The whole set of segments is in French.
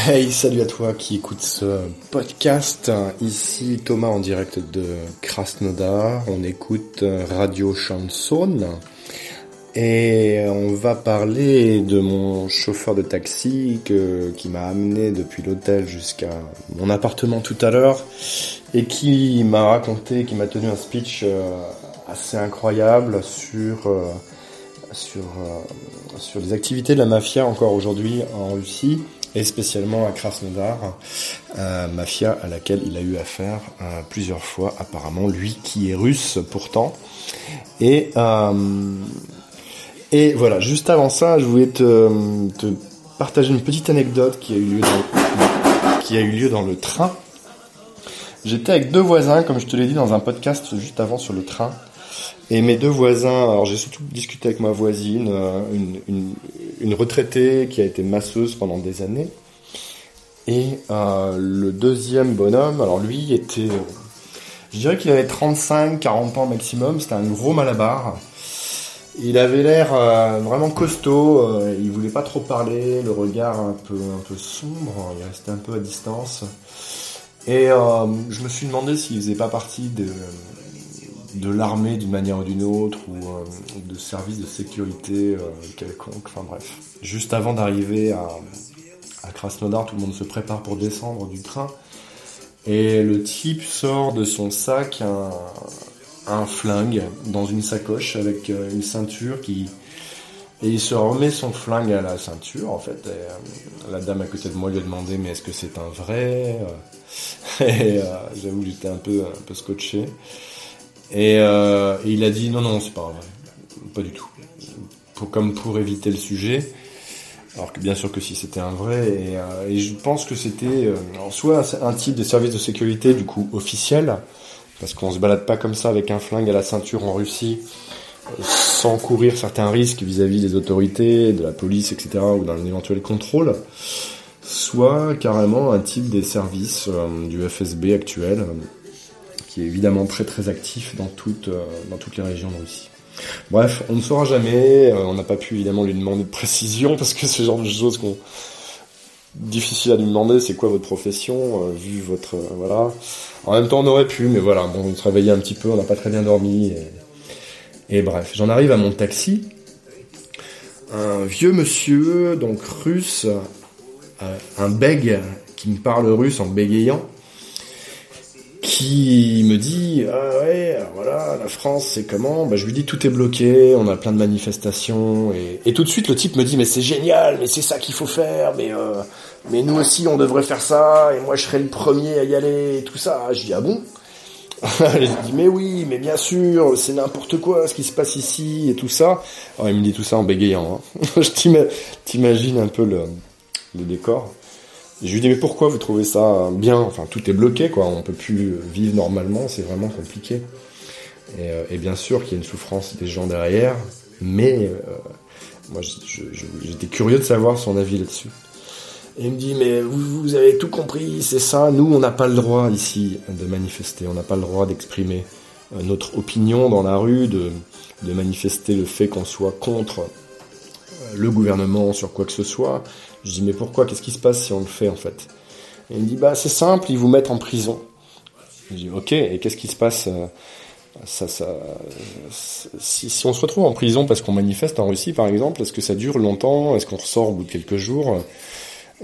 Hey, salut à toi qui écoute ce podcast. Ici Thomas en direct de Krasnodar. On écoute Radio Chanson. Et on va parler de mon chauffeur de taxi qui m'a amené depuis l'hôtel jusqu'à mon appartement tout à l'heure et qui m'a raconté, qui m'a tenu un speech euh, assez incroyable sur euh, sur euh, sur les activités de la mafia encore aujourd'hui en Russie et spécialement à Krasnodar, euh, mafia à laquelle il a eu affaire euh, plusieurs fois apparemment, lui qui est russe pourtant. Et, voilà, juste avant ça, je voulais te, partager une petite anecdote qui a eu lieu dans le train. J'étais avec deux voisins, comme je te l'ai dit dans un podcast juste avant sur le train. Et mes deux voisins, alors j'ai surtout discuté avec ma voisine, euh, une, retraitée qui a été masseuse pendant des années. Et euh, le deuxième bonhomme, alors lui était, je dirais qu'il avait 35, 40 ans maximum, c'était un gros malabar. Il avait l'air euh, vraiment costaud, euh, il voulait pas trop parler, le regard un peu, un peu sombre, il restait un peu à distance. Et euh, je me suis demandé s'il faisait pas partie de, de l'armée d'une manière ou d'une autre, ou euh, de services de sécurité euh, quelconque, enfin bref. Juste avant d'arriver à, à Krasnodar, tout le monde se prépare pour descendre du train, et le type sort de son sac un, un flingue dans une sacoche avec euh, une ceinture qui... Et il se remet son flingue à la ceinture, en fait. Euh, la dame à côté de moi lui a demandé, mais est-ce que c'est un vrai Et j'avoue, j'étais un peu, un peu scotché. Et, euh, il a dit non, non, c'est pas vrai, pas du tout. Pour, comme pour éviter le sujet. Alors que bien sûr que si c'était un vrai, et, euh, et, je pense que c'était euh, soit un type de service de sécurité du coup officiel, parce qu'on se balade pas comme ça avec un flingue à la ceinture en Russie, sans courir certains risques vis-à-vis -vis des autorités, de la police, etc., ou d'un éventuel contrôle, soit carrément un type des services euh, du FSB actuel, évidemment très très actif dans toutes, euh, dans toutes les régions de Russie. Bref, on ne saura jamais, euh, on n'a pas pu évidemment lui demander de précision, parce que ce genre de choses qu'on difficile à lui demander, c'est quoi votre profession, euh, vu votre... Voilà. En même temps, on aurait pu, mais voilà, bon, on se réveillait un petit peu, on n'a pas très bien dormi, et, et bref. J'en arrive à mon taxi, un vieux monsieur, donc russe, un bègue, qui me parle russe en bégayant, qui me dit ah ouais voilà la France c'est comment? Bah je lui dis tout est bloqué on a plein de manifestations et, tout de suite le type me dit mais c'est génial mais c'est ça qu'il faut faire mais euh, mais nous aussi on devrait faire ça et moi je serais le premier à y aller et tout ça. Je dis ah bon? Je dis mais oui mais bien sûr c'est n'importe quoi ce qui se passe ici et tout ça. Alors il me dit tout ça en bégayant hein. je t'imagine un peu le décor je lui dis mais pourquoi vous trouvez ça bien? Enfin tout est bloqué quoi, on peut plus vivre normalement, c'est vraiment compliqué. Et, euh, bien sûr qu'il y a une souffrance des gens derrière, mais euh, moi j'étais curieux de savoir son avis là-dessus. Et il me dit mais vous, avez tout compris, c'est ça? Nous on n'a pas le droit ici de manifester, on n'a pas le droit d'exprimer euh, notre opinion dans la rue, de manifester le fait qu'on soit contre le gouvernement sur quoi que ce soit. Je dis mais pourquoi? Qu'est-ce qui se passe si on le fait en fait? Il me dit bah c'est simple, ils vous mettent en prison. Je dis ok, et qu'est-ce qui se passe ça, ça, si, si on se retrouve en prison parce qu'on manifeste en Russie par exemple, est-ce que ça dure longtemps? Est-ce qu'on ressort au bout de quelques jours?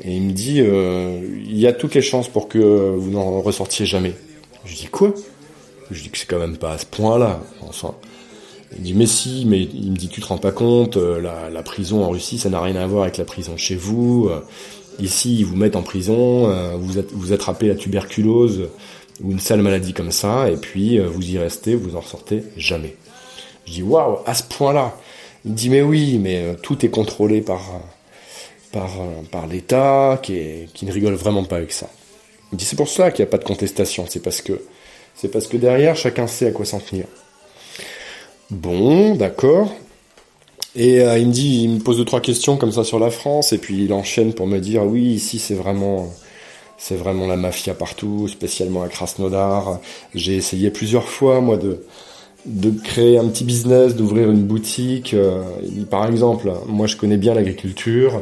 Et il me dit euh, il y a toutes les chances pour que vous n'en ressortiez jamais. Je dis quoi? Je dis que c'est quand même pas à ce point-là. Enfin, il dit mais si, mais il me dit tu te rends pas compte, la, la prison en Russie ça n'a rien à voir avec la prison chez vous. Ici ils vous mettent en prison, vous, vous attrapez la tuberculose ou une sale maladie comme ça, et puis vous y restez, vous en sortez jamais. Je dis waouh, à ce point-là. Il dit mais oui, mais tout est contrôlé par l'État qui ne rigole vraiment pas avec ça. Il dit c'est pour ça qu'il n'y a pas de contestation, c'est parce que c'est parce que derrière chacun sait à quoi s'en tenir. Bon, d'accord. Et euh, il me dit, il me pose deux trois questions comme ça sur la France, et puis il enchaîne pour me dire, oui, ici c'est vraiment, c'est vraiment la mafia partout, spécialement à Krasnodar. J'ai essayé plusieurs fois moi de de créer un petit business, d'ouvrir une boutique. par exemple, moi je connais bien l'agriculture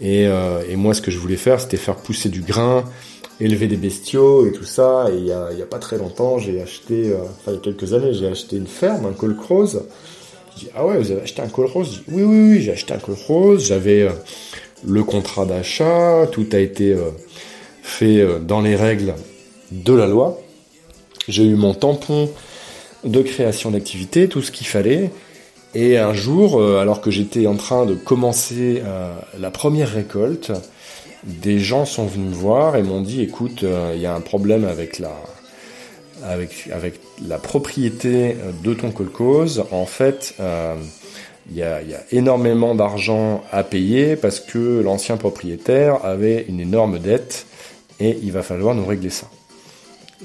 et, et, moi ce que je voulais faire c'était faire pousser du grain, élever des bestiaux et tout ça. Et il y a, pas très longtemps j'ai acheté, enfin il y a quelques années j'ai acheté une ferme, un col rose. Je dis ah ouais vous avez acheté un col rose? Oui oui oui j'ai acheté un col rose. J'avais le contrat d'achat, tout a été fait dans les règles de la loi. J'ai eu mon tampon de création d'activité, tout ce qu'il fallait. Et un jour, euh, alors que j'étais en train de commencer euh, la première récolte, des gens sont venus me voir et m'ont dit écoute, euh, il y a un problème avec la, propriété de ton colcose. En fait, il y, a, énormément d'argent à payer parce que l'ancien propriétaire avait une énorme dette et il va falloir nous régler ça.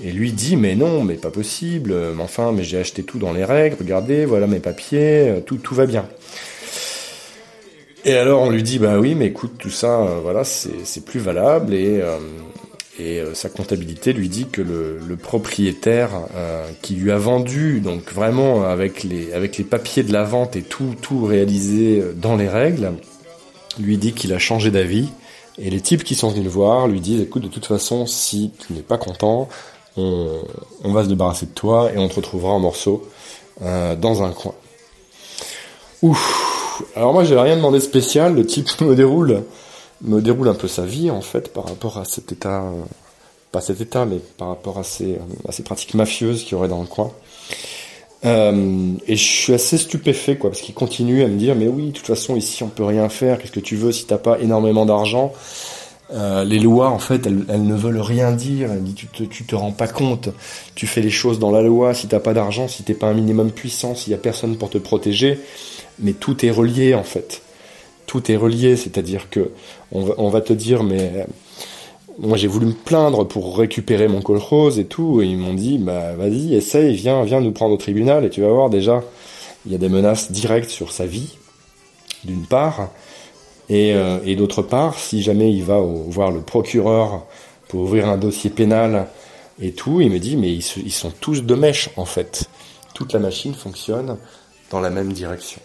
Et lui dit mais non, mais pas possible, mais enfin, mais j'ai acheté tout dans les règles, regardez, voilà mes papiers, euh, tout va bien. Et alors on lui dit bah oui, mais écoute, tout ça, euh, voilà, c'est plus valable et, euh, et sa comptabilité lui dit que le, le propriétaire qui lui a vendu, donc vraiment avec les, avec les papiers de la vente et tout, tout réalisé dans les règles, lui dit qu'il a changé d'avis. Et les types qui sont venus le voir lui disent écoute, de toute façon, si tu n'es pas content, on, va se débarrasser de toi et on te retrouvera en morceaux euh, dans un coin. Ouf. Alors moi j'ai rien demandé spécial, le type me déroule me déroule un peu sa vie en fait par rapport à cet état euh, pas cet état mais par rapport à ces, à ces pratiques mafieuses qu'il y aurait dans le coin. Euh, et je suis assez stupéfait quoi parce qu'il continue à me dire mais oui de toute façon ici on peut rien faire qu'est-ce que tu veux si t'as pas énormément d'argent? Euh, les lois, en fait, elles, ne veulent rien dire. dit, tu te, tu te rends pas compte. Tu fais les choses dans la loi. Si t'as pas d'argent, si t'es pas un minimum puissant, s'il y a personne pour te protéger, mais tout est relié en fait. Tout est relié, c'est-à-dire que on va, te dire, mais euh, moi j'ai voulu me plaindre pour récupérer mon col rose et tout, et ils m'ont dit, bah vas-y, essaye, viens, viens nous prendre au tribunal, et tu vas voir déjà, il y a des menaces directes sur sa vie, d'une part, euh, et, d'autre part, si jamais il va voir le procureur pour ouvrir un dossier pénal et tout, il me dit, mais ils, sont tous de mèche en fait. Toute la machine fonctionne dans la même direction.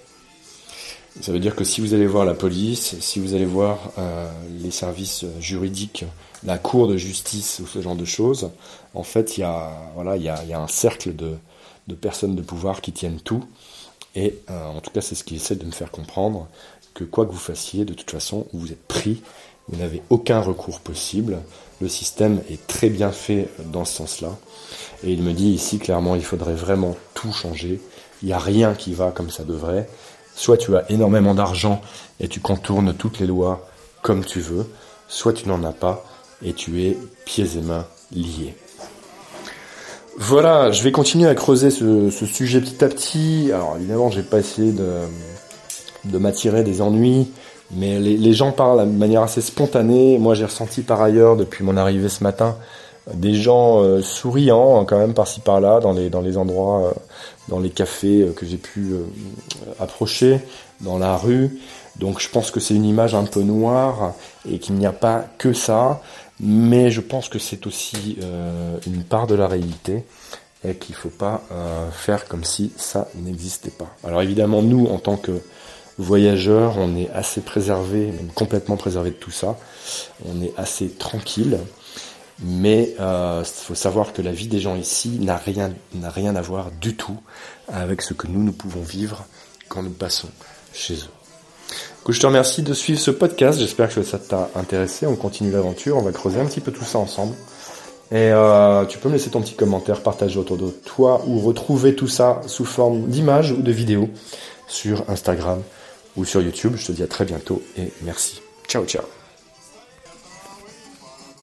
Ça veut dire que si vous allez voir la police, si vous allez voir euh, les services juridiques, la cour de justice ou ce genre de choses, en fait, il y a, voilà, il y a, un cercle de, personnes de pouvoir qui tiennent tout. Et euh, en tout cas, c'est ce qui essaie de me faire comprendre que quoi que vous fassiez, de toute façon, vous êtes pris, vous n'avez aucun recours possible. Le système est très bien fait dans ce sens-là. Et il me dit ici clairement, il faudrait vraiment tout changer. Il n'y a rien qui va comme ça devrait. Soit tu as énormément d'argent et tu contournes toutes les lois comme tu veux, soit tu n'en as pas et tu es pieds et mains liés. Voilà, je vais continuer à creuser ce, sujet petit à petit. Alors évidemment, j'ai pas essayé de, de m'attirer des ennuis, mais les, gens parlent de manière assez spontanée. Moi, j'ai ressenti par ailleurs, depuis mon arrivée ce matin, des gens euh, souriants hein, quand même par-ci par-là dans les dans les endroits, euh, dans les cafés euh, que j'ai pu approcher, dans la rue. Donc, je pense que c'est une image un peu noire et qu'il n'y a pas que ça, mais je pense que c'est aussi une part de la réalité et qu'il faut pas faire comme si ça n'existait pas. Alors évidemment, nous, en tant que voyageurs, on est assez préservé, même complètement préservé de tout ça. On est assez tranquille. Mais il euh, faut savoir que la vie des gens ici n'a rien, n'a rien à voir du tout avec ce que nous, nous pouvons vivre quand nous passons chez eux. je te remercie de suivre ce podcast. J'espère que ça t'a intéressé. On continue l'aventure. On va creuser un petit peu tout ça ensemble. Et euh, tu peux me laisser ton petit commentaire, partager autour de toi ou retrouver tout ça sous forme d'image ou de vidéo sur Instagram ou sur YouTube. Je te dis à très bientôt et merci. Ciao ciao